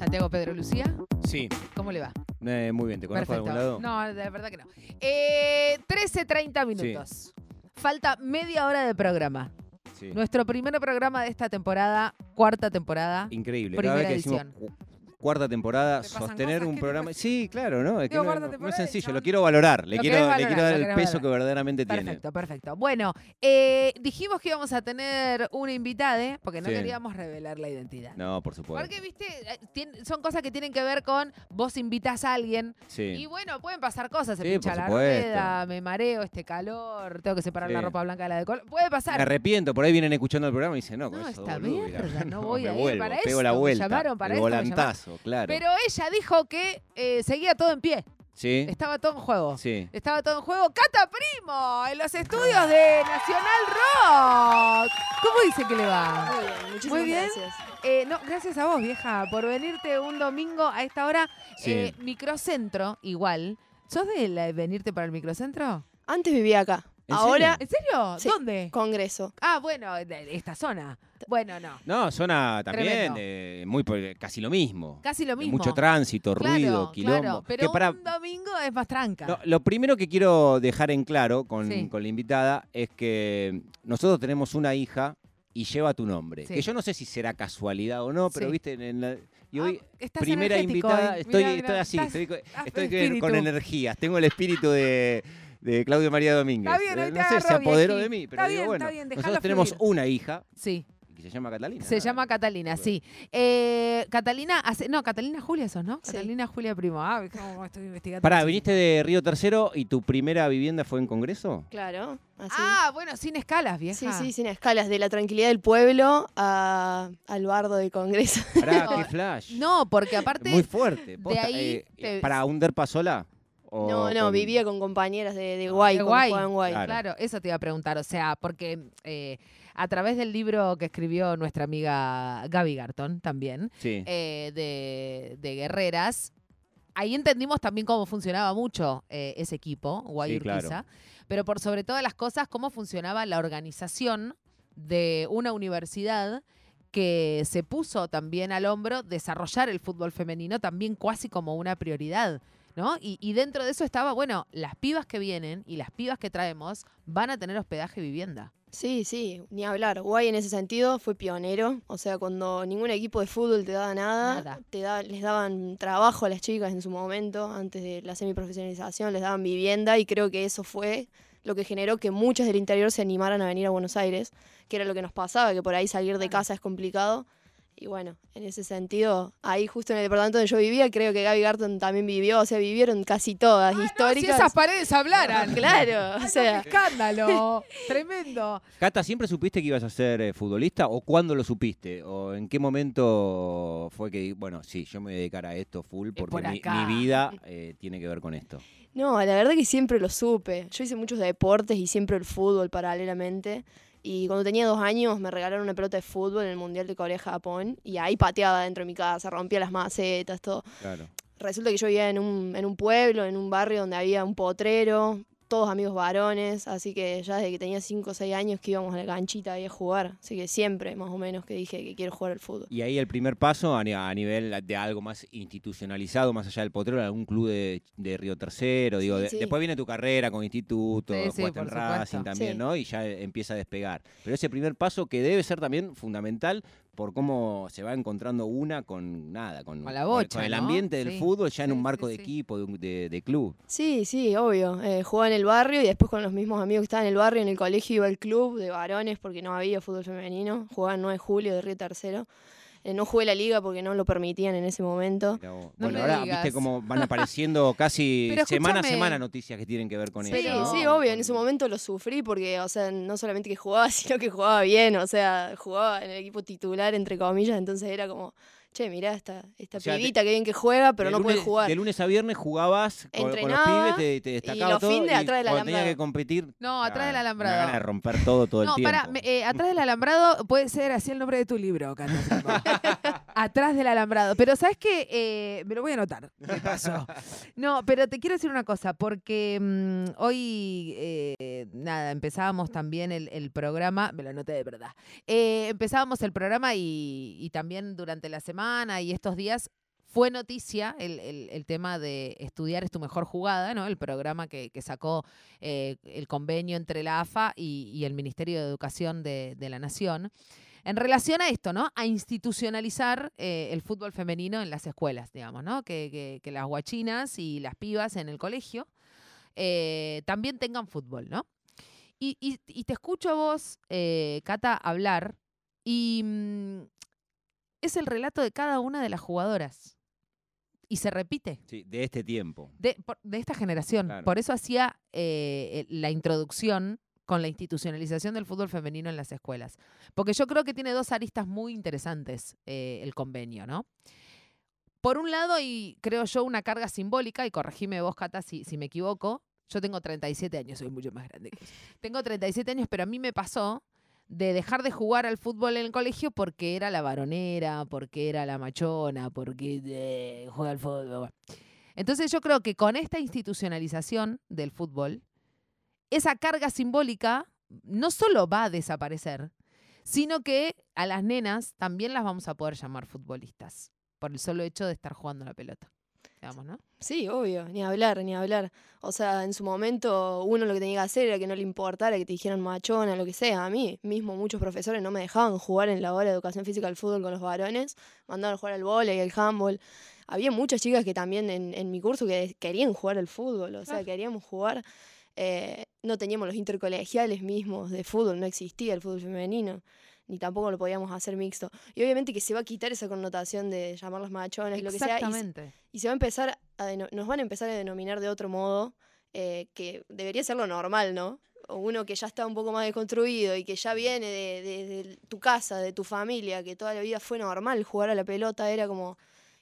Santiago Pedro Lucía, Sí, ¿cómo le va? eh, muy bien. ¿Te conozco de algún lado? No, de verdad que no. Eh, 13.30 minutos. Falta media hora de programa. Sí. Nuestro primer programa de esta temporada, cuarta temporada. Increíble. Primera Cada vez que edición. Cuarta temporada, sostener un programa. Sí, claro, ¿no? Es que Digo, no, es sencillo. Lo quiero valorar. Le quiero, le dar el peso valorar. que verdaderamente tiene. Perfecto, perfecto. Bueno, eh, dijimos que íbamos a tener una invitada, porque no Sí. queríamos revelar la identidad. No, por supuesto. Porque, viste, Eh, tien- son cosas que tienen que ver con vos invitas a alguien y bueno, pueden pasar cosas. Se Sí, pincha la rueda, me mareo, este calor, tengo que separar la ropa blanca de la de color. Puede Me pasar. arrepiento. Por ahí vienen escuchando el programa y dicen, no, con No, eso esta boludo, mierda, no voy me a ir vuelvo, para pego la me vuelta. llamaron para el esto, claro. Pero ella dijo que eh, seguía todo en pie. sí, Estaba todo en juego. sí. Estaba todo en juego. Cata Primo, en los estudios de Nacional Rock. ¿Cómo dice que le va? Muy bien, muchísimas Muy bien. gracias. Eh, no, gracias a vos, vieja, por venirte un domingo a esta hora. Sí. Eh, microcentro, igual. ¿Sos de la- venirte para el microcentro? Antes vivía acá. ¿En Ahora, ¿En serio? Sí. ¿Dónde? Congreso. Ah, bueno, de de esta zona. Bueno, no. No, zona también eh, muy por- casi lo mismo. Casi lo mismo. Mucho tránsito, Claro, ruido, quilombo. Claro, Que pero para- un domingo es más tranca. No, lo primero que quiero dejar en claro con, Sí. con la invitada es que nosotros tenemos una hija y lleva tu nombre. Sí. Que yo no sé si será casualidad o no, pero Sí. viste, en la- y Ah, hoy, estás primera invitada, hoy. estoy, Mirá, estoy mirá, así, estás- estoy, ah, con energías, tengo el espíritu de, de Claudio María Domínguez. Está bien, Eh, te no sé, se apoderó de mí, pero Está digo, bien, bueno, está bien, dejala nosotros tenemos fluir. una hija Sí, que se llama Catalina. se llama Catalina, sí. Eh, Catalina, hace, no, Catalina Julia sos, ¿no? Sí. Catalina Julia Primo. Ah, cómo estoy investigando. Pará, viniste de Río Tercero y tu primera vivienda fue en Congreso. Claro. Así. Ah, bueno, sin escalas, vieja. sí, sí, sin escalas. De la tranquilidad del pueblo a, al bardo de Congreso. Pará, No, qué flash. No, porque aparte... Muy fuerte. Posta, ahí eh, te- ¿Para un derpa sola? O No, no, con- vivía con compañeras de, de Guay, De cuando Guay. Claro. Claro, eso te iba a preguntar. O sea, porque eh, a través del libro que escribió nuestra amiga Gaby Garton también, Sí. eh, de, de Guerreras, ahí entendimos también cómo funcionaba mucho eh, ese equipo, Guay Sí, Urquiza, claro. pero por sobre todas las cosas, cómo funcionaba la organización de una universidad que se puso también al hombro desarrollar el fútbol femenino también casi como una prioridad. ¿No? Y, y dentro de eso estaba, bueno, las pibas que vienen y las pibas que traemos van a tener hospedaje y vivienda. Sí, sí, ni hablar. Guay en ese sentido fue pionero. O sea, cuando ningún equipo de fútbol te daba nada, Nada. Te da, les daban trabajo a las chicas en su momento, antes de la semiprofesionalización, les daban vivienda y creo que eso fue lo que generó que muchas del interior se animaran a venir a Buenos Aires, que era lo que nos pasaba, que por ahí salir de casa es complicado. Y bueno, en ese sentido, ahí justo en el departamento donde yo vivía, creo que Gaby Garton también vivió, o sea, vivieron casi todas históricas. Si esas paredes hablaran. Claro, o sea, no, qué escándalo. Tremendo. Cata, ¿siempre supiste que ibas a ser eh, futbolista o cuándo lo supiste? ¿O en qué momento fue que, bueno, sí, yo me voy a dedicar a esto full porque por mi, acá. mi vida eh, tiene que ver con esto? No, la verdad que siempre lo supe. Yo hice muchos deportes y siempre el fútbol paralelamente. Y cuando tenía dos años me regalaron una pelota de fútbol en el Mundial de Corea-Japón y ahí pateaba dentro de mi casa, rompía las macetas, todo. Claro. Resulta que yo vivía en un, en un pueblo, en un barrio donde había un potrero, todos amigos varones, así que ya desde que tenía cinco o seis años que íbamos a la canchita ahí a jugar. Así que siempre, más o menos, que dije que quiero jugar al fútbol. Y ahí el primer paso a, ni- a nivel de algo más institucionalizado, más allá del potrero, algún club de, de Río Tercero. Digo, Sí, de- sí. después viene tu carrera con instituto, Sí, en por Racing también, Sí. ¿no? Y ya empieza a despegar. Pero ese primer paso que debe ser también fundamental por cómo se va encontrando una con nada, con, Con la con- bocha, con el ¿no? ambiente del Sí. fútbol ya en Sí, un marco sí, de equipo, de, de- de club. Sí, sí, obvio. Eh, jugaba en el barrio y después con los mismos amigos que estaban en el barrio, en el colegio iba al club de varones porque no había fútbol femenino. Jugaba en 9 de julio de Río Tercero. Eh, no jugué la liga porque no lo permitían en ese momento. No bueno, ahora digas. viste cómo van apareciendo casi semana a semana noticias que tienen que ver con Sí, eso. sí, ¿no? obvio. En ese momento lo sufrí porque, o sea, no solamente que jugaba, sino que jugaba bien. O sea, jugaba en el equipo titular, entre comillas. Entonces era como, che, mirá esta, esta O sea, pibita que bien que juega, pero de no puede jugar. De lunes a viernes jugabas con, con los Entrenaba pibes, te, te destacaba los todo. fines y atrás del cuando tenía alambrado. que competir. No, atrás del ah, alambrado. Gana de romper todo todo No, el tiempo. para, atrás del alambrado puede ser así el nombre de tu libro, Cata. atrás del alambrado. Pero ¿sabes qué? Eh, me lo voy a anotar, de paso. No, pero te quiero decir una cosa, porque mm, hoy, eh, nada, empezábamos también el, el programa, me lo anoté de verdad, Eh, empezábamos el programa y, y también durante la semana y estos días fue noticia el, el- el tema de estudiar es tu mejor jugada, ¿no? El programa que, que sacó eh, el convenio entre la AFA y, y el Ministerio de Educación de, de la Nación. En relación a esto, ¿no? A institucionalizar eh, el fútbol femenino en las escuelas, digamos, ¿no? Que, que- que las guachinas y las pibas en el colegio eh, también tengan fútbol, ¿no? Y, y- y te escucho a vos, eh, Cata, hablar y mm, es el relato de cada una de las jugadoras. Y se repite Sí, de este tiempo. de, por- de esta generación. Claro. Por eso hacía eh, la introducción con la institucionalización del fútbol femenino en las escuelas. Porque yo creo que tiene dos aristas muy interesantes eh, el convenio, ¿no? Por un lado, y creo yo, una carga simbólica, y corregime vos, Cata, si, si me equivoco. Yo tengo 37 años, soy mucho más grande. Tengo 37 años, pero a mí me pasó de dejar de jugar al fútbol en el colegio porque era la varonera, porque era la machona, porque eh, juega al fútbol. Entonces yo creo que con esta institucionalización del fútbol, esa carga simbólica no solo va a desaparecer, sino que a las nenas también las vamos a poder llamar futbolistas, por el solo hecho de estar jugando la pelota. Digamos, ¿no? Sí, obvio, ni hablar, ni hablar. O sea, en su momento uno lo que tenía que hacer era que no le importara que te dijeran machona, lo que sea. A mí mismo muchos profesores no me dejaban jugar en la hora de educación física al fútbol con los varones, mandaban a jugar al vóley, al handball. Había muchas chicas que también en, en mi curso que querían jugar al fútbol, o sea, Claro. queríamos jugar. Eh, no teníamos los intercolegiales mismos de fútbol, no existía el fútbol femenino, ni tampoco lo podíamos hacer mixto. Y obviamente que se va a quitar esa connotación de llamarlos machonas y lo que sea, y y se va a empezar a nos van a empezar a denominar de otro modo eh, que debería ser lo normal, ¿no? O uno que ya está un poco más deconstruido y que ya viene de, de- de tu casa, de tu familia, que toda la vida fue normal jugar a la pelota, era como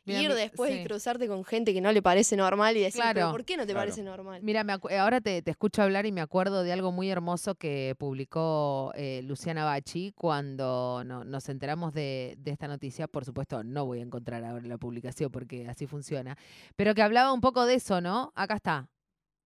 Mira, ir después sí. y cruzarte con gente que no le parece normal y decir, Claro. "¿Pero ¿por qué no te Claro. parece normal? Mira, me ahora te, te escucho hablar y me acuerdo de algo muy hermoso que publicó eh, Luciana Bachi cuando no- nos enteramos de, de esta noticia. Por supuesto, no voy a encontrar ahora la publicación porque así funciona. Pero que hablaba un poco de eso, ¿no? Acá está.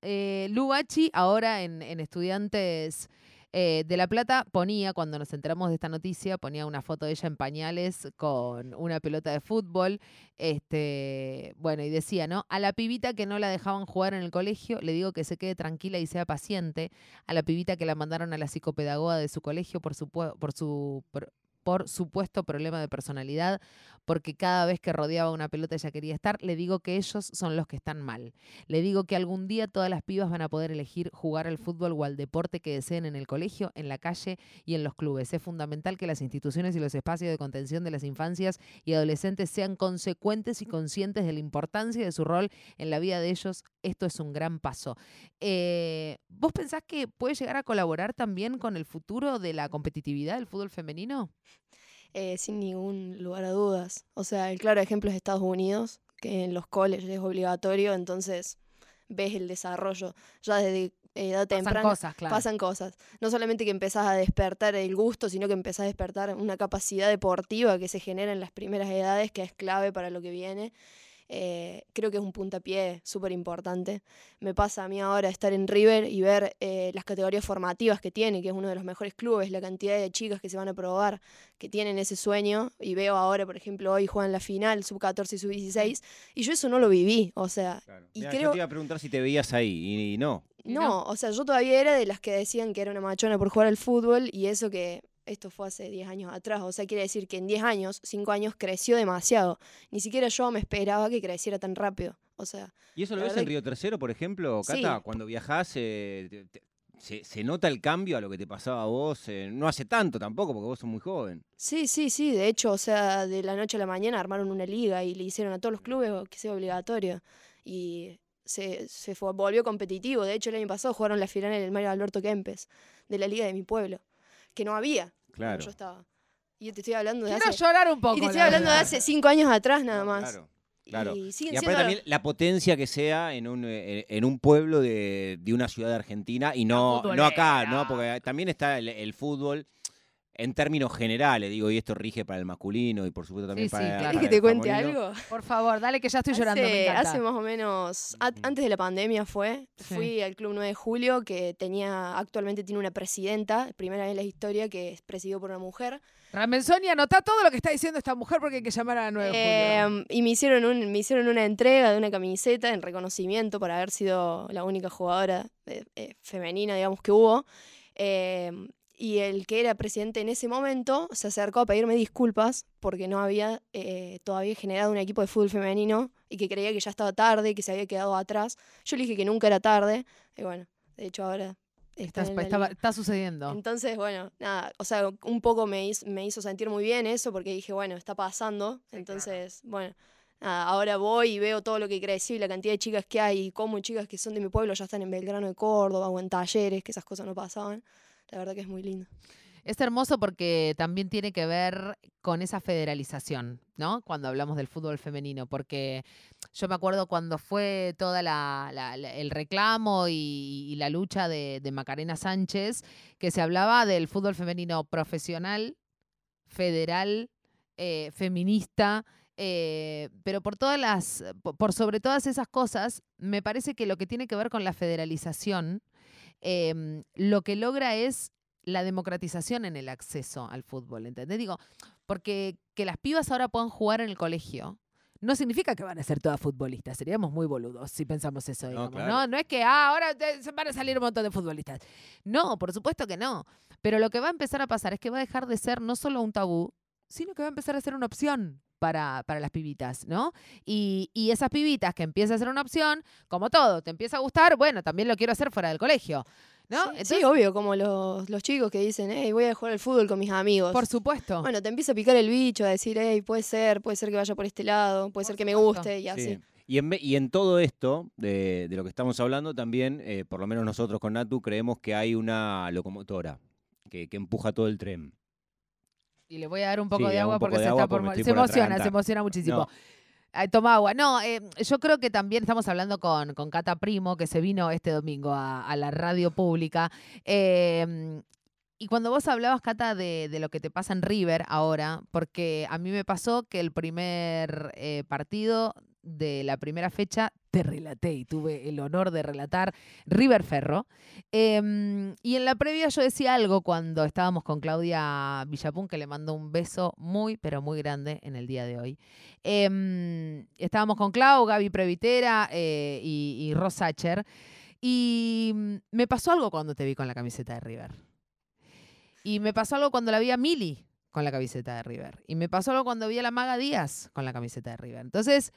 Eh, Lu Bachi, ahora en, en Estudiantes eh, de La Plata, ponía, cuando nos enteramos de esta noticia, ponía una foto de ella en pañales con una pelota de fútbol. Este, bueno, y decía, ¿no? A la pibita que no la dejaban jugar en el colegio, le digo que se quede tranquila y sea paciente. A la pibita que la mandaron a la psicopedagoga de su colegio por su, por su por, por supuesto problema de personalidad, porque cada vez que rodeaba una pelota ella quería estar, le digo que ellos son los que están mal. Le digo que algún día todas las pibas van a poder elegir jugar al fútbol o al deporte que deseen en el colegio, en la calle y en los clubes. Es fundamental que las instituciones y los espacios de contención de las infancias y adolescentes sean consecuentes y conscientes de la importancia de su rol en la vida de ellos. Esto es un gran paso. Eh, ¿Vos pensás que puede llegar a colaborar también con el futuro de la competitividad del fútbol femenino? Eh, sin ningún lugar a dudas. O sea, el claro ejemplo es Estados Unidos, que en los colleges es obligatorio, entonces ves el desarrollo ya desde edad Pasan temprana. cosas, claro. Pasan cosas. No solamente que empezás a despertar el gusto, sino que empezás a despertar una capacidad deportiva que se genera en las primeras edades, que es clave para lo que viene. Eh, creo que es un puntapié súper importante. Me pasa a mí ahora estar en River y ver eh, las categorías formativas que tiene, que es uno de los mejores clubes, la cantidad de chicas que se van a probar, que tienen ese sueño. Y veo ahora, por ejemplo, hoy juegan la final, sub-14 y sub-16, y yo eso no lo viví. O sea, Y Mirá, creo- Yo te iba a preguntar si te veías ahí y, y. Y no, no. o sea, yo todavía era de las que decían que era una machona por jugar al fútbol y eso que esto fue hace 10 años atrás. O sea, quiere decir que en 10 años, 5 años, creció demasiado. Ni siquiera yo me esperaba que creciera tan rápido. O sea, ¿Y eso lo ves en Río Tercero, por ejemplo, Sí. Cata? Cuando viajás, eh, te- te- se, se nota el cambio a lo que te pasaba a vos? eh, no hace tanto tampoco, porque vos sos muy joven. sí, sí, sí. De hecho, o sea, de la noche a la mañana armaron una liga y le hicieron a todos los clubes que sea obligatorio. Y se, se fue- volvió competitivo. De hecho, el año pasado jugaron la final en el Mario Alberto Kempes, de la liga de mi pueblo, que no había cuando Claro. yo estaba. Y yo te estoy hablando de Quiero hace... llorar un poco. Y te estoy la hablando de hace cinco años atrás nada No, más. Claro. claro. Y siguen Y aparte también la potencia que sea en un, eh, en un pueblo de, de una ciudad de Argentina y no, no acá, ¿no? Porque también está el, el fútbol. En términos generales, digo, y esto rige para el masculino y por supuesto también Sí, sí, para, claro. para ¿Querés que el te cuente algo? Por favor, dale que ya estoy llorando. me Hace, más o menos, a- antes de la pandemia fue, Sí. fui al Club 9 de Julio, que tenía, actualmente tiene una presidenta, primera vez en la historia, que es presidido por una mujer. Ramenzoni, anotá todo lo que está diciendo esta mujer porque hay que llamar a la 9 de julio. Em, y me hicieron, un, me hicieron una entrega de una camiseta en reconocimiento por haber sido la única jugadora eh, eh, femenina, digamos, que hubo. Em, y el que era presidente en ese momento se acercó a pedirme disculpas porque no había eh, todavía generado un equipo de fútbol femenino y que creía que ya estaba tarde, que se había quedado atrás. Yo le dije que nunca era tarde. Y bueno, de hecho ahora está Está, sucediendo. Entonces, bueno, nada, o sea, un poco me hizo, me hizo sentir muy bien eso porque dije, bueno, está pasando. Sí, Entonces, bueno, nada, ahora voy y veo todo lo que creció y la cantidad de chicas que hay y cómo chicas que son de mi pueblo ya están en Belgrano de Córdoba o en talleres, que esas cosas no pasaban. La verdad que es muy lindo. Es hermoso porque también tiene que ver con esa federalización, ¿no? Cuando hablamos del fútbol femenino, porque yo me acuerdo cuando fue toda el reclamo y, la lucha de, Macarena Sánchez, que se hablaba del fútbol femenino profesional, federal, eh, feminista. eh, pero por todas las, po- por sobre todas esas cosas, me parece que lo que tiene que ver con la federalización, em, lo que logra es la democratización en el acceso al fútbol, ¿entendés? Digo, porque que las pibas ahora puedan jugar en el colegio no significa que van a ser todas futbolistas. Seríamos muy boludos si pensamos eso, No, digamos, ¿no? claro. No es que ah, ahora se van a salir un montón de futbolistas. No, por supuesto que no. Pero lo que va a empezar a pasar es que va a dejar de ser no solo un tabú, sino que va a empezar a ser una opción para, para las pibitas, ¿no? Y, y esas pibitas que empieza a ser una opción, como todo, te empieza a gustar, bueno, también lo quiero hacer fuera del colegio, ¿no? Sí, obvio, como los, los chicos que dicen, hey, voy a jugar al fútbol con mis amigos. por supuesto. Bueno, te empieza a picar el bicho, a decir, hey, puede ser, puede ser que vaya por este lado, puede Por ser que me guste y así. Sí. Y en, y en todo esto, de, de lo que estamos hablando, también, eh, por lo menos nosotros con Natu, creemos que hay una locomotora que, que empuja todo el tren. Y le voy a dar un poco Sí, de agua poco porque de se agua está por... porque Se por emociona, se emociona muchísimo. No. Ay, toma agua. No, eh, yo creo que también estamos hablando con, con Cata Primo, que se vino este domingo a, a la radio pública. Eh, y cuando vos hablabas, Cata, de, de lo que te pasa en River ahora, porque a mí me pasó que el primer eh, partido de la primera fecha te relaté y tuve el honor de relatar River Ferro. Em, y en la previa yo decía algo cuando estábamos con Claudia Villapun, que le mando un beso muy, pero muy grande en el día de hoy. Em, estábamos con Clau, Gaby Previtera eh, y, y Ross Sacher. Y me pasó algo cuando te vi con la camiseta de River. Y me pasó algo cuando la vi a Mili con la camiseta de River. Y me pasó algo cuando vi a la Maga Díaz con la camiseta de River. Entonces,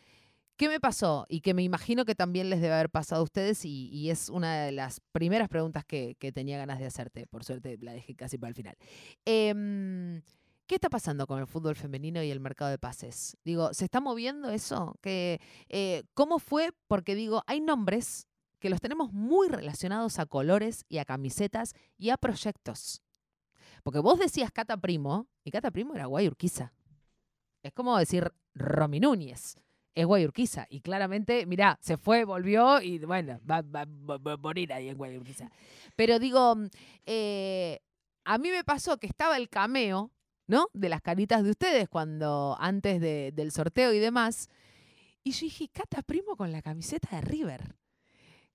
¿qué me pasó? Y que me imagino que también les debe haber pasado a ustedes y, es una de las primeras preguntas que, tenía ganas de hacerte. Por suerte la dejé casi para el final. Em, ¿Qué está pasando con el fútbol femenino y el mercado de pases? Digo, ¿se está moviendo eso? Eh, ¿Cómo fue? Porque digo, hay nombres que los tenemos muy relacionados a colores y a camisetas y a proyectos. Porque vos decías Cata Primo, y Cata Primo era Guayurquiza. Es como decir Romy Núñez. Es Guayurquiza. Y claramente, mirá, se fue, volvió y bueno, va, va- va- a morir ahí en Guayurquiza. Pero digo, mm, eh, a mí me pasó que estaba el cameo, ¿no? De las caritas de ustedes cuando antes de- del sorteo y demás. Y yo dije, Cata Primo con la camiseta de River.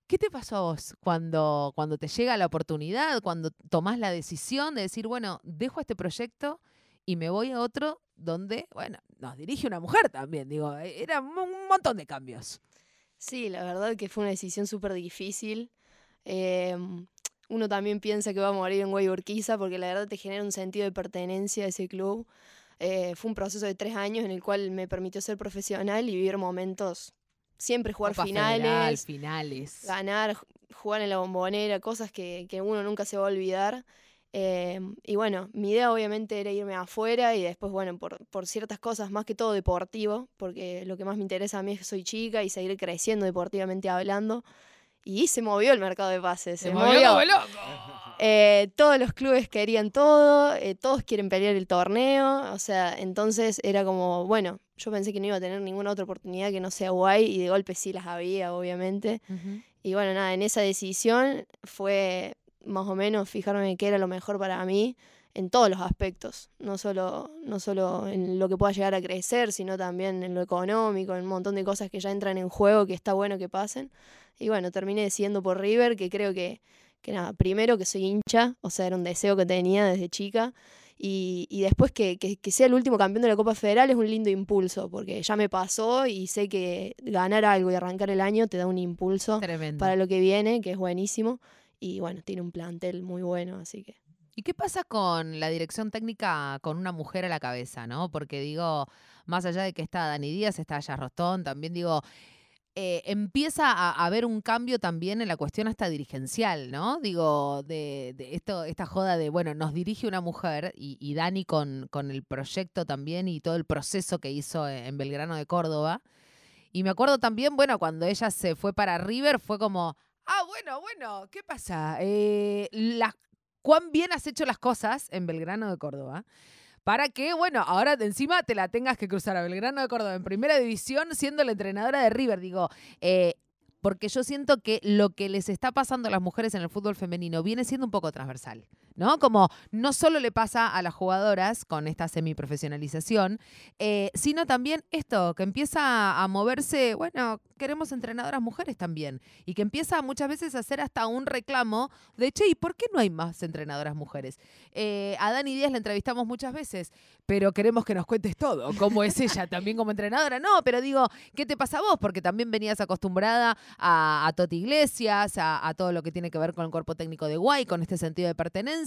¿Qué te pasó a vos cuando, cuando te llega la oportunidad, cuando tomás la decisión de decir, bueno, dejo este proyecto y me voy a otro donde, bueno, nos dirige una mujer también? Digo, e, era un montón de cambios. Sí, la verdad que fue una decisión súper difícil. Em, uno también piensa que va a morir en Guayurquiza porque la verdad te genera un sentido de pertenencia a ese club. Eh, fue un proceso de tres años en el cual me permitió ser profesional y vivir momentos, siempre jugar Federal, finales, finales. ganar, ju- jugar en la bombonera, cosas que, que uno nunca se va a olvidar. Em, y bueno, mi idea obviamente era irme afuera y después, bueno, por, por ciertas cosas, más que todo deportivo, porque lo que más me interesa a mí es que soy chica y seguir creciendo deportivamente hablando. Y se movió el mercado de pases, se, movió. loco. Eh, todos los clubes querían todo, eh, todos quieren pelear el torneo, o sea, entonces era como, bueno, yo pensé que no iba a tener ninguna otra oportunidad que no sea guay y de golpe sí las había, obviamente. Y bueno, nada, en esa decisión fue más o menos fijarme qué era lo mejor para mí. en todos los aspectos, no solo, no solo en lo que pueda llegar a crecer, sino también en lo económico, en un montón de cosas que ya entran en juego que está bueno que pasen. Y bueno, terminé siendo por River, que creo que, que nada, primero que soy hincha, o sea, era un deseo que tenía desde chica. Y, y después que, que, que sea el último campeón de la Copa Federal es un lindo impulso, porque ya me pasó y sé que ganar algo y arrancar el año te da un impulso Tremendo. para lo que viene, que es buenísimo. Y bueno, tiene un plantel muy bueno, así que. ¿Y qué pasa con la dirección técnica con una mujer a la cabeza, no? Porque digo, más allá de que está Dani Díaz, está Aya Rostón, también digo, eh, empieza a haber un cambio también en la cuestión hasta dirigencial, ¿no? Digo, de, esto, esta joda de, bueno, nos dirige una mujer y, y Dani con, con el proyecto también y todo el proceso que hizo en Belgrano de Córdoba. Y me acuerdo también, bueno, cuando ella se fue para River, fue como, ah, bueno, bueno, ¿qué pasa? Eh, la- ¿Cuán bien has hecho las cosas en Belgrano de Córdoba? Para que, bueno, ahora de encima te la tengas que cruzar a Belgrano de Córdoba en primera división siendo la entrenadora de River. Digo, eh, porque yo siento que lo que les está pasando a las mujeres en el fútbol femenino viene siendo un poco transversal, ¿no? Como no solo le pasa a las jugadoras con esta semiprofesionalización, eh, sino también esto, que empieza a moverse, bueno, queremos entrenadoras mujeres también, y que empieza muchas veces a hacer hasta un reclamo de, che, ¿y por qué no hay más entrenadoras mujeres? Eh, a Dani Díaz la entrevistamos muchas veces, pero queremos que nos cuentes todo, cómo es ella también como entrenadora. No, pero digo, ¿qué te pasa a vos? Porque también venías acostumbrada a, a Toti Iglesias, a, a todo lo que tiene que ver con el cuerpo técnico de Guay, con este sentido de pertenencia.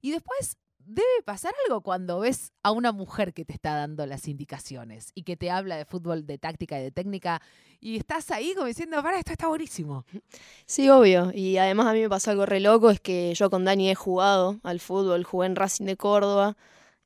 Y después debe pasar algo cuando ves a una mujer que te está dando las indicaciones y que te habla de fútbol, de táctica y de técnica, y estás ahí como diciendo, para, esto está buenísimo. Sí, obvio. Y además a mí me pasó algo re loco, es que yo con Dani he jugado al fútbol, jugué en Racing de Córdoba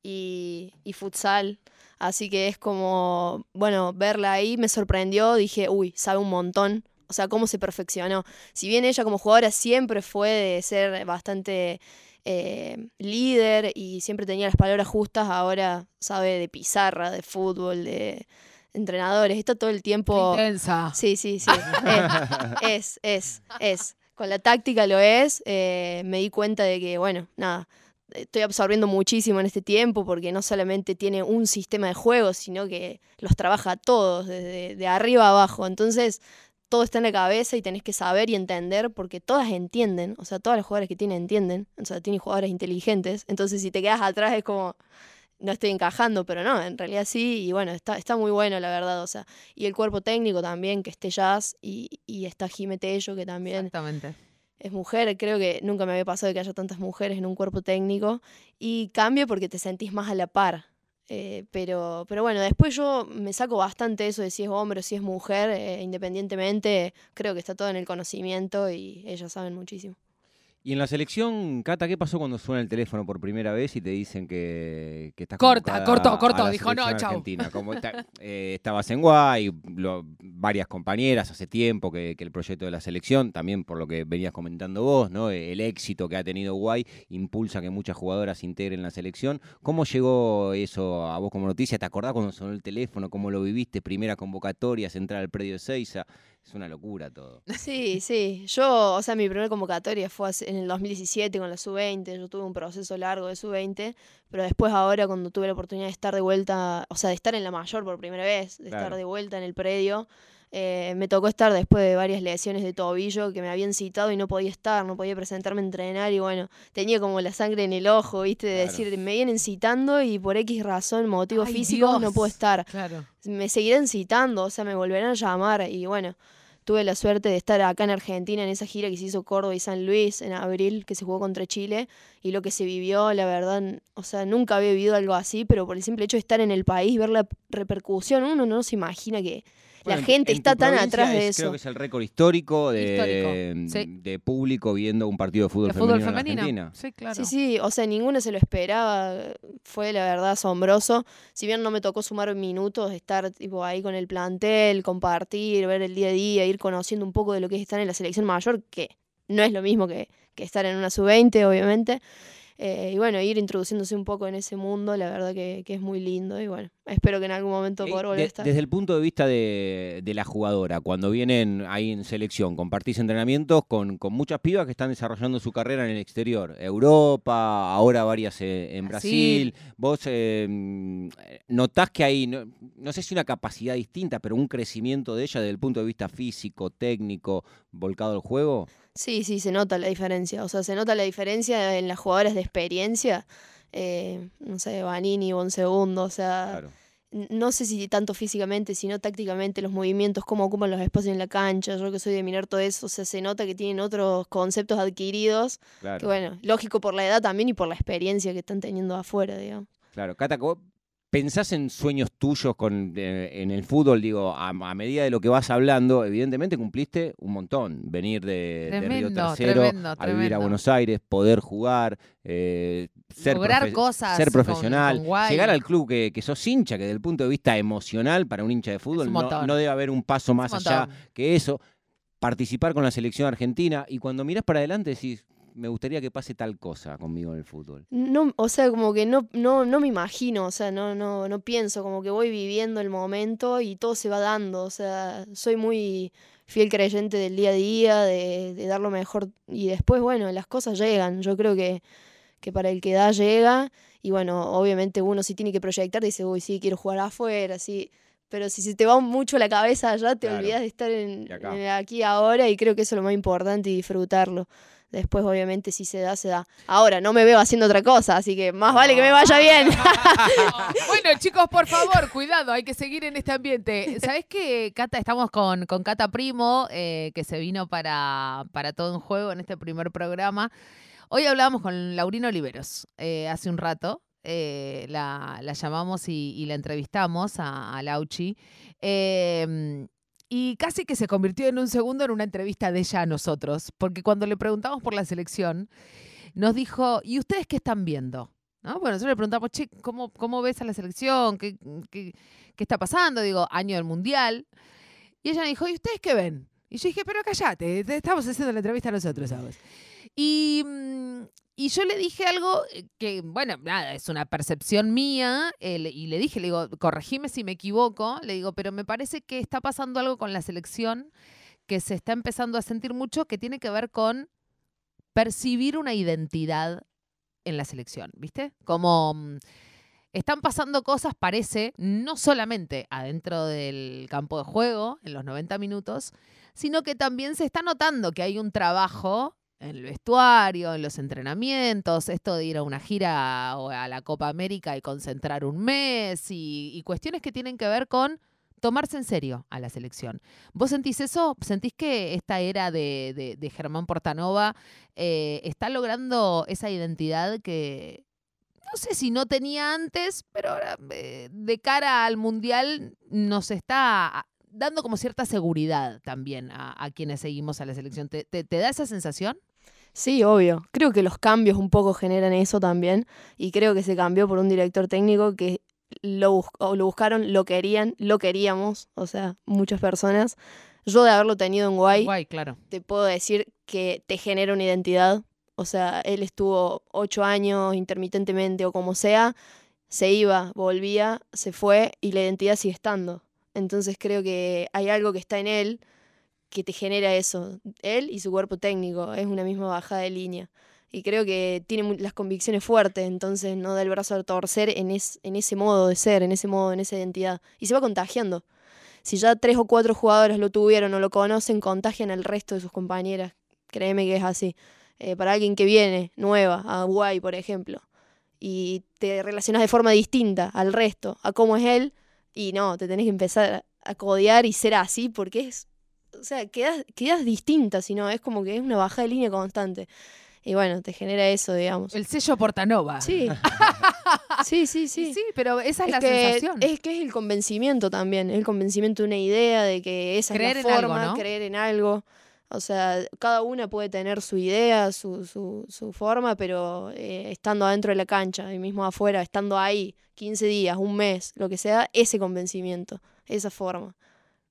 y, y futsal. Así que es como, bueno, verla ahí me sorprendió, dije, uy, sabe un montón. O sea, cómo se perfeccionó. Si bien ella como jugadora siempre fue de ser bastante eh, líder y siempre tenía las palabras justas, ahora sabe de pizarra, de fútbol, de entrenadores. Está todo el tiempo... Intensa. Sí, sí, sí. Es, es, es, es. Con la táctica lo es. eh, me di cuenta de que, bueno, nada, estoy absorbiendo muchísimo en este tiempo porque no solamente tiene un sistema de juego, sino que los trabaja todos, desde de arriba a abajo. Entonces, todo está en la cabeza y tenés que saber y entender porque todas entienden, o sea, todas las jugadoras que tienen entienden, o sea, tienen jugadores inteligentes. Entonces, si te quedas atrás es como, no estoy encajando, pero no, en realidad sí, y bueno, está, está muy bueno, la verdad, o sea, y el cuerpo técnico también, que esté Jazz, y, y está Jime Tello, que también Exactamente. es mujer, creo que nunca me había pasado que haya tantas mujeres en un cuerpo técnico, y cambia porque te sentís más a la par. Eh, pero, pero bueno, después yo me saco bastante eso de si es hombre o si es mujer, eh, independientemente, creo que está todo en el conocimiento y ellas saben muchísimo. Y en la selección, Cata, ¿qué pasó cuando suena el teléfono por primera vez y te dicen que, que estás Corta, cortó, la dijo, "No, chau"? argentina? Como está- eh, estabas en Guay, lo- varias compañeras hace tiempo que, que el proyecto de la selección, también por lo que venías comentando vos, ¿no? El éxito que ha tenido Guay impulsa que muchas jugadoras se integren en la selección. ¿Cómo llegó eso a vos como noticia? ¿Te acordás cuando sonó el teléfono? ¿Cómo lo viviste? Primera convocatoria, entrar al predio de Seiza. Es una locura todo. Sí, sí. Yo, o sea, mi primera convocatoria fue en el 2017 con la sub-20. Yo tuve un proceso largo de sub-20, pero después ahora cuando tuve la oportunidad de estar de vuelta, o sea, de estar en la mayor por primera vez, de estar de vuelta en el predio, eh, me tocó estar después de varias lesiones de tobillo que me habían citado y no podía estar, no podía presentarme a entrenar y bueno, tenía como la sangre en el ojo, ¿viste? De Claro. decir, me vienen citando y por X razón, motivo Ay, físico, no puedo estar Claro. me seguirán citando, o sea, me volverán a llamar y bueno, tuve la suerte de estar acá en Argentina en esa gira que se hizo Córdoba y San Luis en abril, que se jugó contra Chile y lo que se vivió, la verdad, o sea, nunca había vivido algo así, pero por el simple hecho de estar en el país, ver la repercusión, uno no se imagina que Bueno, la en- gente en está tan atrás de es- eso. Creo que es el récord histórico de, Histórico, sí. de público viendo un partido de fútbol, ¿De fútbol femenino, en femenino? Argentina. Sí, claro. Sí, sí, o sea, ninguno se lo esperaba, fue la verdad asombroso. Si bien no me tocó sumar minutos, estar tipo ahí con el plantel, compartir, ver el día a día, ir conociendo un poco de lo que es estar en la selección mayor, que no es lo mismo que, que estar en una sub-20, obviamente. Eh, y bueno, ir introduciéndose un poco en ese mundo, la verdad que, que es muy lindo y bueno, espero que en algún momento Eh, poder volver de- a estar. desde el punto de vista de, de la jugadora, cuando vienen ahí en selección, compartís entrenamientos con, con muchas pibas que están desarrollando su carrera en el exterior, Europa, ahora varias eh, en Brasil. Brasil. Vos eh, mm, notás que hay, no, no sé si una capacidad distinta, pero un crecimiento de ella desde el punto de vista físico, técnico, volcado al juego. Sí, sí, se nota la diferencia. O sea, se nota la diferencia en las jugadoras de experiencia. eh, no sé, Vanini, Bon Segundo, o sea, Claro. no sé si tanto físicamente, sino tácticamente, los movimientos, cómo ocupan los espacios en la cancha. Yo que soy de mirar todo eso, o sea, se nota que tienen otros conceptos adquiridos. Claro. Que bueno, lógico por la edad también y por la experiencia que están teniendo afuera, digamos. Claro, Cata, ¿vos ¿pensás en sueños tuyos con, eh, en el fútbol? Digo, a, a medida de lo que vas hablando, evidentemente cumpliste un montón. Venir de, de Río Tremendo, Tercero tremendo, a vivir a. Buenos Aires, poder jugar, eh, ser, profe- cosas ser profesional, con llegar al club que, que sos hincha, que desde el punto de vista emocional para un hincha de fútbol no, debe haber un paso más Un allá que eso. Participar con la selección argentina y cuando mirás para adelante decís, me gustaría que pase tal cosa conmigo en el fútbol. No, o sea, como que no, no, no me imagino, o sea, no, no, no pienso, como que voy viviendo el momento y todo se va dando, o sea, soy muy fiel creyente del día a día, de, de dar lo mejor y después, bueno, las cosas llegan, yo creo que, que para el que da llega y bueno, obviamente uno si tiene que proyectar dice, uy, sí, quiero jugar afuera, sí, pero si se te va mucho la cabeza allá, te Claro. olvidas de estar en, aquí ahora y creo que eso es lo más importante y disfrutarlo. Después, obviamente, si se da, se da. Ahora, no me veo haciendo otra cosa, así que más vale que me vaya bien. Bueno, chicos, por favor, cuidado, hay que seguir en este ambiente. ¿Sabés qué, Cata? Estamos con, con Cata Primo, eh, que se vino para, para todo en juego en este primer programa. Hoy hablábamos con Laurina Oliveros eh, hace un rato. Eh, la, la llamamos y, la entrevistamos a, a Lauchi. Eh, y casi que se convirtió en un segundo en una entrevista de ella a nosotros, porque cuando le preguntamos por la selección, nos dijo, ¿y ustedes qué están viendo? ¿No? Bueno, nosotros le preguntamos, che, ¿cómo, cómo ves a la selección? ¿Qué, qué, está pasando? Digo, año del Mundial. Y ella me dijo, ¿y ustedes qué ven? Y yo dije, pero cállate, te estamos haciendo la entrevista nosotros a vos. Y, mm, y yo le dije algo eh, que, bueno, nada, es una percepción mía, eh, y le dije, le digo, corregime si me equivoco, le digo, pero me parece que está pasando algo con la selección que se está empezando a sentir mucho que tiene que ver con percibir una identidad en la selección, ¿viste? Como mm, están pasando cosas, parece, no solamente adentro del campo de juego, en los 90 minutos, sino que también se está notando que hay un trabajo en el vestuario, en los entrenamientos, esto de ir a una gira o a la Copa América y concentrar un mes y, cuestiones que tienen que ver con tomarse en serio a la selección. ¿Vos sentís eso? ¿Sentís que esta era de, de- Germán Portanova eh, está logrando esa identidad que no sé si no tenía antes, pero ahora eh, de cara al Mundial nos está dando como cierta seguridad también a, a quienes seguimos a la selección. ¿Te, te- te da esa sensación? Sí, obvio. Creo que los cambios un poco generan eso también. Y creo que se cambió por un director técnico que lo, bus- o lo buscaron, lo querían, lo queríamos. O sea, muchas personas. Yo de haberlo tenido en Guay, Guay, claro. te puedo decir que te genera una identidad. O sea, él estuvo ocho años intermitentemente o como sea, se iba, volvía, se fue y la identidad sigue estando. Entonces creo que hay algo que está en él que te genera eso. Él y su cuerpo técnico, es una misma bajada de línea. Y creo que tiene las convicciones fuertes, entonces no da el brazo a torcer en, es- en ese modo de ser, en ese modo, en esa identidad. Y se va contagiando. Si ya tres o cuatro jugadores lo tuvieron o lo conocen, contagian al resto de sus compañeras. Créeme que es así. Eh, para alguien que viene nueva, a Guay, por ejemplo, y te relacionas de forma distinta al resto, a cómo es él, y no, te tenés que empezar a codear y ser así, porque es. O sea, quedas, quedas distinta, si no, es como que es una bajada de línea constante. Y bueno, te genera eso, digamos. El sello Portanova. Sí. sí, sí, sí. sí, pero esa es, Es la que, sensación. es que es el convencimiento también, el convencimiento de una idea, de que esa Creer es en la algo, forma, ¿no? creer en algo. O sea, cada una puede tener su idea, su, su, su forma, pero eh, estando adentro de la cancha y mismo afuera, estando ahí 15 días, un mes, lo que sea, ese convencimiento, esa forma.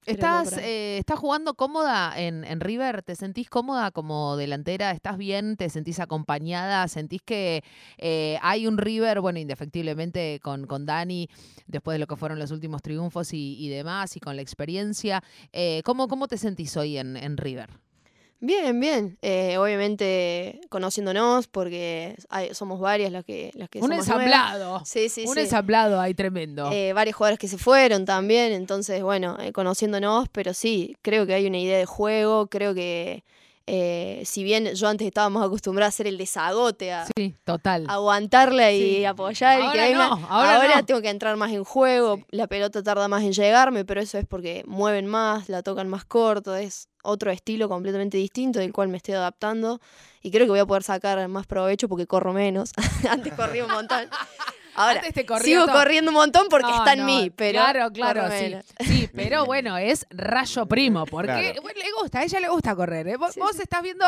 ¿Estás, eh, ¿Estás jugando cómoda en, en River? ¿Te sentís cómoda como delantera? ¿Estás bien? ¿Te sentís acompañada? ¿Sentís que eh, hay un River, bueno, indefectiblemente con, con Dani, después de lo que fueron los últimos triunfos y, y demás, y con la experiencia? Eh, ¿cómo, ¿Cómo te sentís hoy en, en River? Bien, bien. Eh, obviamente conociéndonos, porque hay- somos varias las que, las que un somos nuevas. ensamblado. Sí, sí, un sí. ensamblado ahí tremendo. Eh, varios jugadores que se fueron también, entonces, bueno, eh, conociéndonos, pero sí, creo que hay una idea de juego, creo que eh, si bien yo antes estaba más acostumbrada a hacer el desagote, a sí, total. aguantarla y Sí. apoyar, y que Ahora ahí me- no, ahora no. tengo que entrar más en juego, la pelota tarda más en llegarme, pero eso es porque mueven más, la tocan más corto, es otro estilo completamente distinto del cual me estoy adaptando y creo que voy a poder sacar más provecho porque corro menos. Antes corría un montón. Ahora, Antes te corría sigo todo. corriendo un montón porque No, está en no, mí, pero Claro, claro, sí. Sí, pero bueno, es rayo primo, porque Claro. bueno, le gusta, a ella le gusta correr. ¿eh? Vos, Sí, vos sí. estás viendo,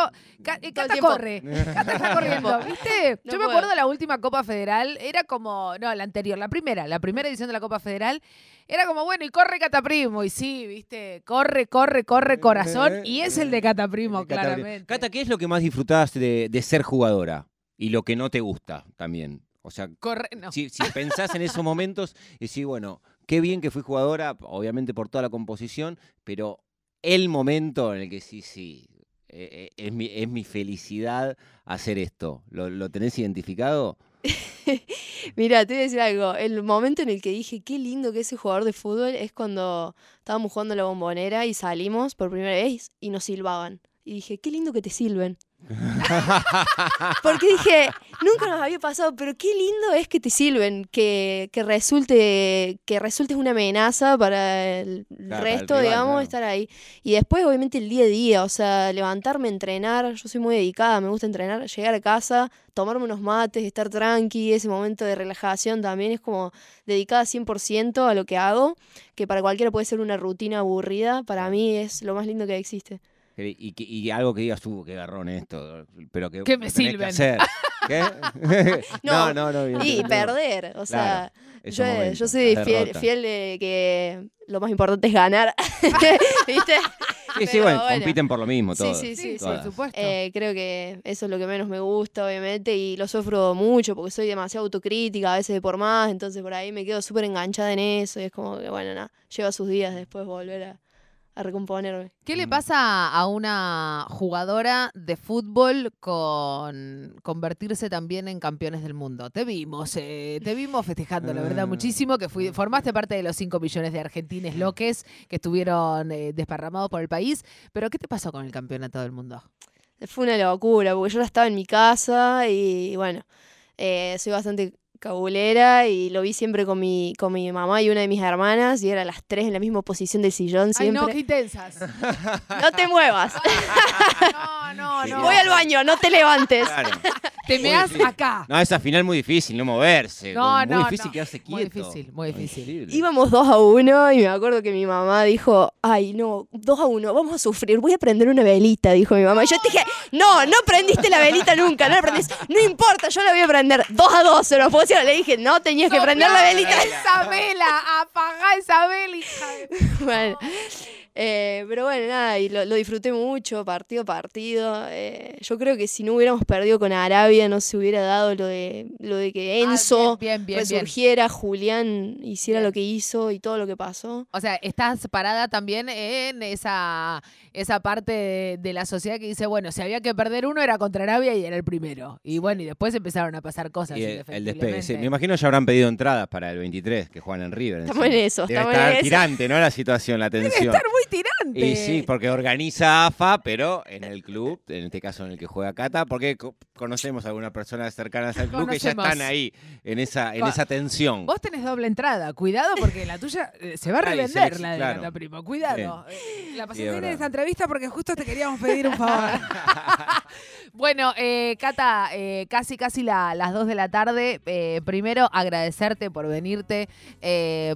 eh, Cata corre, Cata está corriendo, ¿viste? No Yo me acuerdo de la última Copa Federal, era como, no, la anterior, la primera, la primera edición de la Copa Federal, era como, bueno, y corre Cata Primo, y sí, ¿viste? Corre, corre, corre corazón, y es el de Cata Primo, Cata, claramente. Cata, ¿qué es lo que más disfrutás de, de ser jugadora? Y lo que no te gusta también. O sea, Corre, no. si, si pensás en esos momentos, decís, bueno, qué bien que fui jugadora, obviamente por toda la composición, pero el momento en el que sí, sí, eh, eh, es, mi, es mi felicidad hacer esto. ¿Lo, lo tenés identificado? Mira, te voy a decir algo. El momento en el que dije qué lindo que es ese jugador de fútbol es cuando estábamos jugando la bombonera y salimos por primera vez y nos silbaban. Y dije, qué lindo que te silben. Porque dije, nunca nos había pasado, pero qué lindo es que te silben, que, que resulte que resultes una amenaza para el para el resto, rival, digamos, claro. estar ahí. Y después, obviamente, el día a día, o sea, levantarme, entrenar, yo soy muy dedicada, me gusta entrenar, llegar a casa, tomarme unos mates, estar tranqui, ese momento de relajación también es como dedicada 100% a lo que hago, que para cualquiera puede ser una rutina aburrida, para mí es lo más lindo que existe. Eh, Y, que- y algo que digas tú, qué garrón esto, pero que, Que me hacer. ¿Qué? No, no, no, Y perder, o sea, Esos yo, momentos, yo soy fiel, fiel de que lo más importante es ganar, ¿viste? Sí, sí, bueno, bueno. compiten por lo mismo todos. sí, sí, Sí, por supuesto. Eh, creo que eso es lo que menos me gusta, obviamente, y lo sufro mucho porque soy demasiado autocrítica, a veces de por más, entonces por ahí me quedo súper enganchada en eso y es como que, bueno, nada, lleva sus días después volver a, a recomponerme. ¿Qué le Mm. pasa a una jugadora de fútbol con convertirse también en campeones del mundo? Te vimos, eh, te vimos festejando, la verdad, Ah. muchísimo, que fui, formaste parte de los 5 millones de argentines loques que estuvieron eh, desparramados por el país. Pero, ¿qué te pasó con el campeonato del mundo? Fue una locura, porque yo ya estaba en mi casa y bueno, eh, soy bastante cabulera y lo vi siempre con mi, con mi mamá y una de mis hermanas y era las tres en la misma posición del sillón Ay, siempre. no, qué intensas. no te muevas, No, no, no. voy al baño, no te levantes. Claro. Te Muy meas difícil. acá. No, esa final muy difícil, no moverse. No, no, Muy difícil no. quedarse Muy quieto. difícil, muy difícil. Íbamos dos a uno y me acuerdo que mi mamá dijo, ay no, dos a uno, vamos a sufrir, voy a prender una velita, dijo mi mamá. Y yo te dije, no, no prendiste la velita nunca, no la prendiste, no importa, yo la voy a prender, dos a dos, se lo puedo decir. Le dije, no, tenías que prender la velita. Esa vela, apagá esa de- bueno, eh, pero bueno, nada, y lo, lo disfruté mucho, partido a partido. eh, yo creo que si no hubiéramos perdido con Arabia, no se hubiera dado lo de, lo de que Ah, Enzo bien, bien, bien, bien. resurgiera, Julián hiciera Bien. lo que hizo y todo lo que pasó. O sea, estás parada también en esa, esa parte de, de la sociedad que dice, bueno, si había que perder uno era contra Arabia y era el primero. Y bueno, y después empezaron a pasar cosas. Y el, el despegue. sí. Me imagino ya habrán pedido entradas para el 23 que juegan en River. Estamos en eso, Debe estamos en estar eso. tirante, ¿no? La situación, la Debe tensión. estar muy tirante. Y sí, porque organiza AFA, pero en el club, en este caso en el que juega Cata, porque co- conocemos a algunas personas cercanas al club que ya están ahí, en esa, en Va- esa tensión. Vos tenés doble entrada, cuidado porque la tuya eh, se va a revender la de claro. Cata Primo, cuidado. Eh, La bien en esta entrevista porque justo te queríamos pedir un favor. bueno, eh, Cata, eh, casi casi la- las 2 de la tarde. Eh, primero, agradecerte por venirte,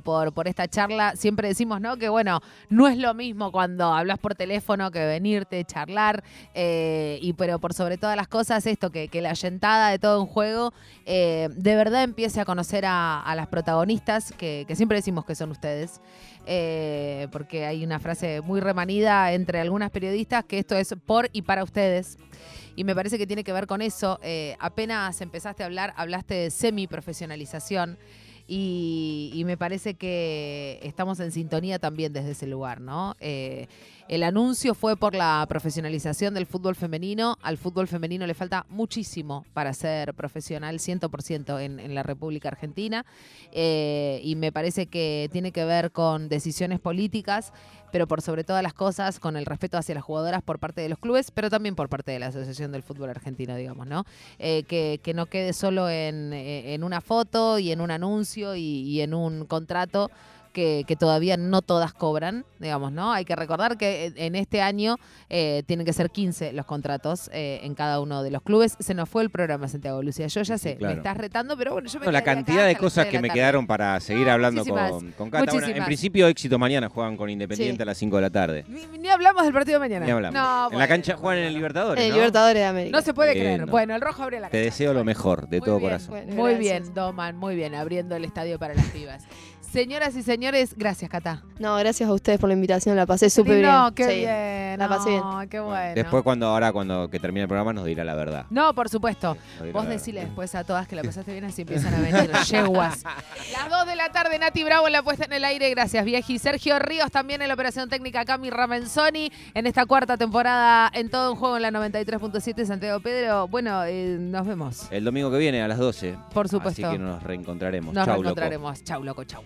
por, por esta charla. Siempre decimos, ¿no? Que bueno, no es lo mismo cuando cuando hablas por teléfono que venirte, charlar, eh, y pero por sobre todas las cosas esto, que, la yentada de todo un juego eh, de verdad empiece a conocer a, las protagonistas, que, siempre decimos que son ustedes, eh, porque hay una frase muy remanida entre algunas periodistas que esto es por y para ustedes. Y me parece que tiene que ver con eso. Apenas empezaste a hablar, hablaste de semi-profesionalización. Y, y me parece que estamos en sintonía también desde ese lugar, ¿no? Eh, el anuncio fue por la profesionalización del fútbol femenino. Al fútbol femenino le falta muchísimo para ser profesional 100% en, en la República Argentina. Eh, y me parece que tiene que ver con decisiones políticas, pero por sobre todas las cosas con el respeto hacia las jugadoras por parte de los clubes, pero también por parte de la Asociación del Fútbol Argentino, digamos, ¿no? Eh, que, que no quede solo en, eh, en una foto y en un anuncio y, y en un contrato que, que todavía no todas cobran, digamos, ¿no? Hay que recordar que en- en este año eh, tienen que ser 15 los contratos eh, en cada uno de los clubes. Se nos fue el programa, Santiago Lucía. Yo ya Sí, sé, claro. me estás retando, pero bueno, yo me No, la cantidad de cosas de que me tarde. quedaron para seguir No, hablando con, con Cata. Bueno, en principio, éxito mañana juegan con Independiente Sí. a las 5 de la tarde. Ni, ni hablamos del partido de mañana. Ni hablamos. No, en la cancha juegan en el. Libertadores. El ¿no? Libertadores de América. No se puede creer. Bueno, el rojo abre la Te cancha. deseo lo mejor, de Muy todo bien. corazón. Bueno, Muy bien, Doman, muy bien, abriendo el estadio para las pibas. Señoras y señores, gracias, Cata. No, gracias a ustedes por la invitación, la pasé súper bien. No, qué Sí. bien. la pasé bien. no, qué bueno. Después, cuando ahora, cuando que termine el programa, nos dirá la verdad. No, por supuesto. Vos decile después a todas que la pasaste bien, así empiezan a venir yeguas. Las 2 de la tarde, Nati Bravo en la puesta en el aire. Gracias, Vieji. Sergio Ríos también en la operación técnica, Cami Ramenzoni en esta cuarta temporada en todo un juego en la 93.7 Santiago Pedro. Bueno, eh, nos vemos. El domingo que viene a las 12. Por supuesto. Así que nos reencontraremos. Nos Chau, loco. reencontraremos. Chau, loco, chau.